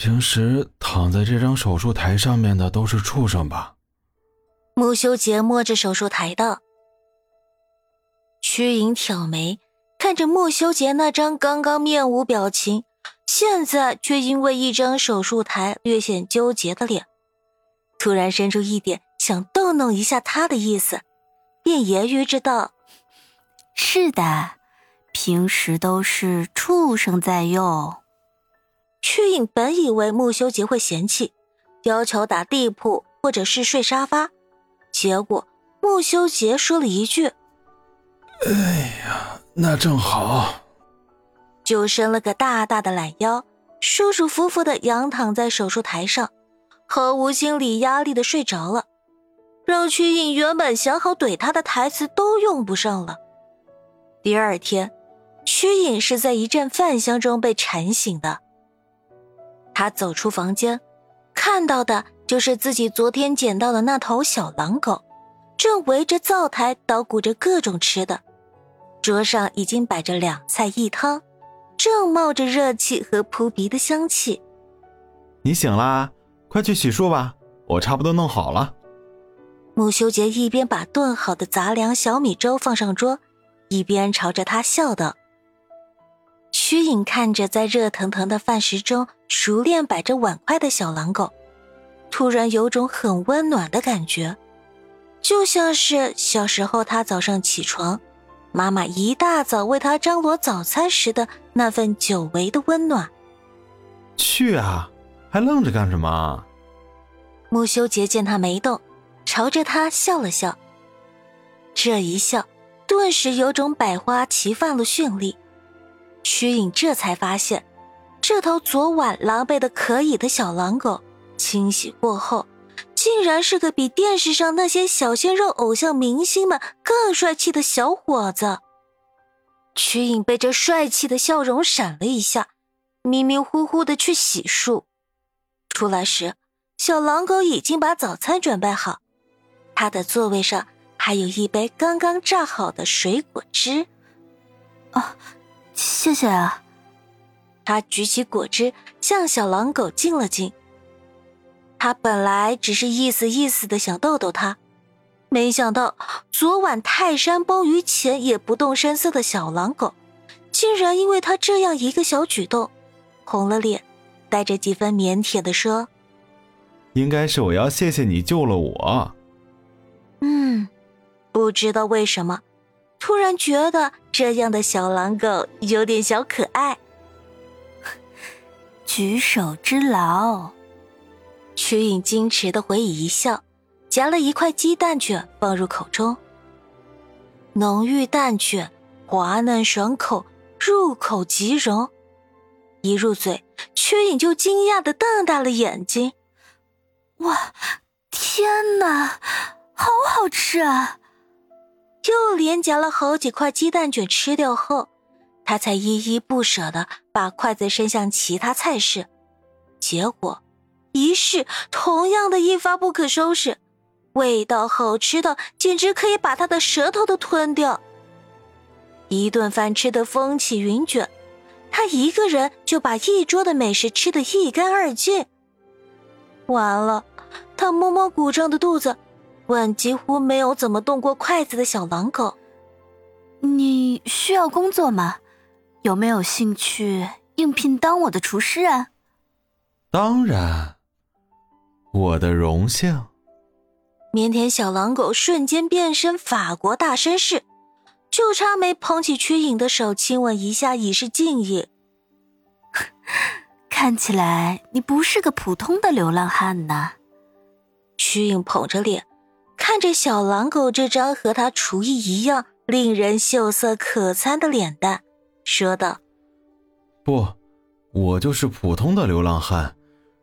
平时躺在这张手术台上面的都是畜生吧？穆修杰摸着手术台道。曲颖挑眉，看着穆修杰那张刚刚面无表情，现在却因为一张手术台略显纠结的脸，突然生出一点想逗弄一下他的意思，便揶揄着道：“是的。”平时都是畜生在用。曲颖本以为穆修杰会嫌弃，要求打地铺或者是睡沙发，结果穆修杰说了一句：“哎呀，那正好。”就伸了个大大的懒腰，舒舒服服的仰躺在手术台上，毫无心理压力的睡着了，让曲颖原本想好怼他的台词都用不上了。第二天。曲颖是在一阵饭香中被馋醒的。他走出房间，看到的就是自己昨天捡到的那头小狼狗，正围着灶台捣鼓着各种吃的。桌上已经摆着两菜一汤，正冒着热气和扑鼻的香气。你醒啦，快去洗漱吧，我差不多弄好了。穆修杰一边把炖好的杂粮小米粥放上桌，一边朝着他笑道。曲颖看着在热腾腾的饭食中熟练摆着碗筷的小狼狗，突然有种很温暖的感觉，就像是小时候他早上起床，妈妈一大早为他张罗早餐时的那份久违的温暖。去啊，还愣着干什么？穆修杰见他没动，朝着他笑了笑。这一笑，顿时有种百花齐放的绚丽。曲颖这才发现，这头昨晚狼狈的可以的小狼狗，清洗过后，竟然是个比电视上那些小鲜肉偶像明星们更帅气的小伙子。曲颖被这帅气的笑容闪了一下，迷迷糊糊的去洗漱。出来时，小狼狗已经把早餐准备好，他的座位上还有一杯刚刚榨好的水果汁。啊。谢谢啊！他举起果汁向小狼狗敬了敬。他本来只是意思意思的想逗逗他，没想到昨晚泰山崩于前也不动声色的小狼狗，竟然因为他这样一个小举动，红了脸，带着几分腼腆的说：“应该是我要谢谢你救了我。”嗯，不知道为什么。突然觉得这样的小狼狗有点小可爱。举手之劳，曲颖矜持的回以一笑，夹了一块鸡蛋卷放入口中。浓郁蛋卷，滑嫩爽口，入口即溶。一入嘴，曲颖就惊讶的瞪大了眼睛：“哇，天哪，好好吃啊！”又连夹了好几块鸡蛋卷吃掉后，他才依依不舍的把筷子伸向其他菜式，结果一试，同样的一发不可收拾，味道好吃的简直可以把他的舌头都吞掉。一顿饭吃的风起云卷，他一个人就把一桌的美食吃得一干二净。完了，他摸摸鼓胀的肚子。问几乎没有怎么动过筷子的小狼狗：“你需要工作吗？有没有兴趣应聘当我的厨师啊？”“当然，我的荣幸。”腼腆小狼狗瞬间变身法国大绅士，就差没捧起曲颖的手亲吻一下以示敬意。看起来你不是个普通的流浪汉呐。曲颖捧着脸。看着小狼狗这张和他厨艺一样令人秀色可餐的脸蛋，说道：“不，我就是普通的流浪汉，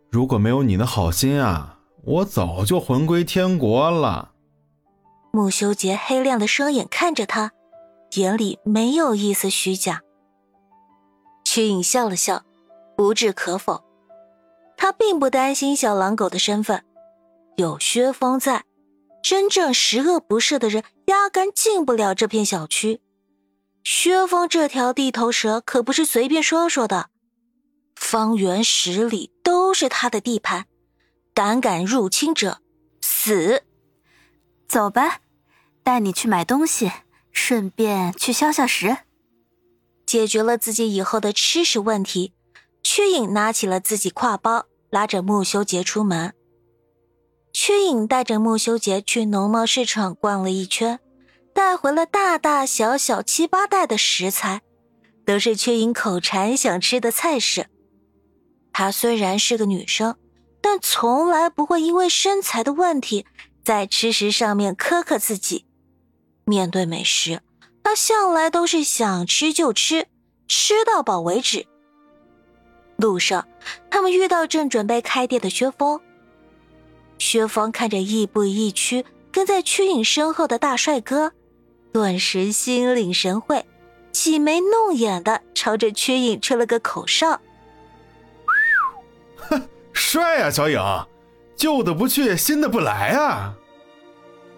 如果没有你的好心啊，我早就魂归天国了。穆修杰黑亮的双眼看着他，眼里没有一丝虚假。曲颖笑了笑，不置可否。他并不担心小狼狗的身份，有薛峰在，真正十恶不赦的人压根进不了这片小区。薛峰这条地头蛇可不是随便说说的。方圆十里都是他的地盘，胆敢入侵者，死！走吧，带你去买东西，顺便去消消食。解决了自己以后的吃食问题，屈颖拿起了自己挎包，拉着穆修杰出门。屈颖带着穆修杰去农贸市场逛了一圈，带回了大大小小七八袋的食材，都是屈颖口馋想吃的菜式。她虽然是个女生，但从来不会因为身材的问题在吃食上面苛刻自己。面对美食，她向来都是想吃就吃，吃到饱为止。路上，他们遇到正准备开店的薛峰。薛峰看着亦步亦趋跟在曲颖身后的大帅哥，顿时心领神会，挤眉弄眼的朝着曲颖吹了个口哨。哼 帅啊，小影，旧的不去，新的不来啊！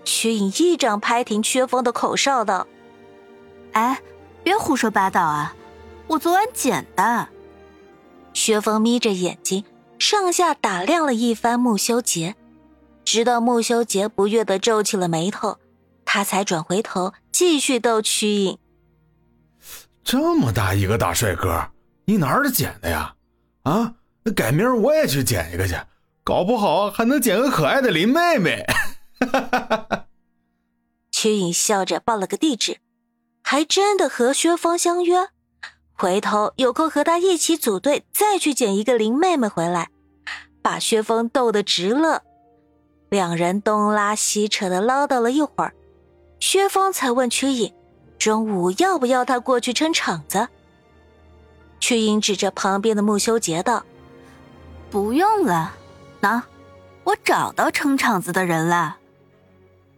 曲颖一掌拍停薛峰的口哨道：“哎，别胡说八道啊！我昨晚捡的。”薛峰眯着眼睛，上下打量了一番穆修杰，直到穆修杰不悦的皱起了眉头，他才转回头继续逗曲颖：“这么大一个大帅哥，你哪儿捡的呀？啊？”改明儿我也去捡一个去，搞不好还能捡个可爱的林妹妹。曲颖笑着报了个地址，还真的和薛峰相约，回头有空和他一起组队，再去捡一个林妹妹回来，把薛峰逗得直乐。两人东拉西扯的唠叨了一会儿，薛峰才问曲颖，中午要不要他过去撑场子？曲颖指着旁边的穆修杰道。不用了，喏，我找到撑场子的人了。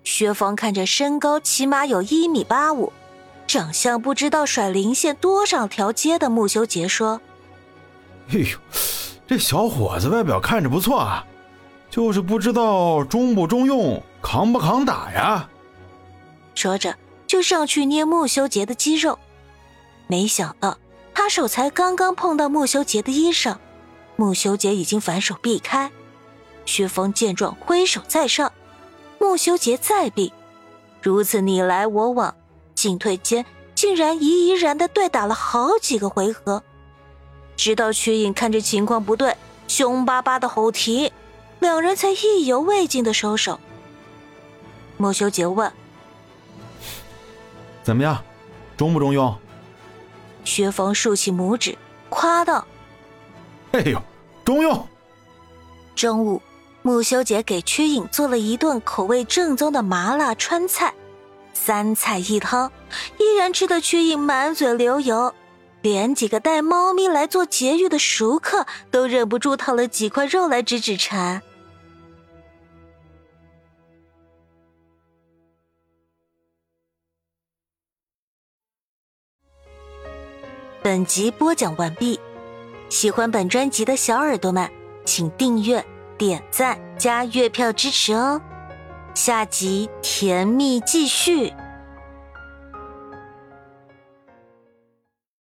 薛峰看着身高起码有一米八五，长相不知道甩零线多少条街的穆修杰说：“哎呦，这小伙子外表看着不错啊，就是不知道中不中用，扛不扛打呀。”说着就上去捏穆修杰的肌肉，没想到他手才刚刚碰到穆修杰的衣裳。穆修杰已经反手避开，薛峰见状挥手再上，穆修杰再避，如此你来我往，进退间竟然怡怡然的对打了好几个回合，直到曲影看着情况不对，凶巴巴的吼停，两人才意犹未尽的收手。穆修杰问：“怎么样，中不中用？”薛峰竖起拇指，夸道：“哎呦！”中用。中午，穆修杰给曲颖做了一顿口味正宗的麻辣川菜，三菜一汤，依然吃得曲颖满嘴流油，连几个带猫咪来做节育的熟客都忍不住掏了几块肉来止止馋。本集播讲完毕。喜欢本专辑的小耳朵们，请订阅、点赞、加月票支持哦！下集甜蜜继续。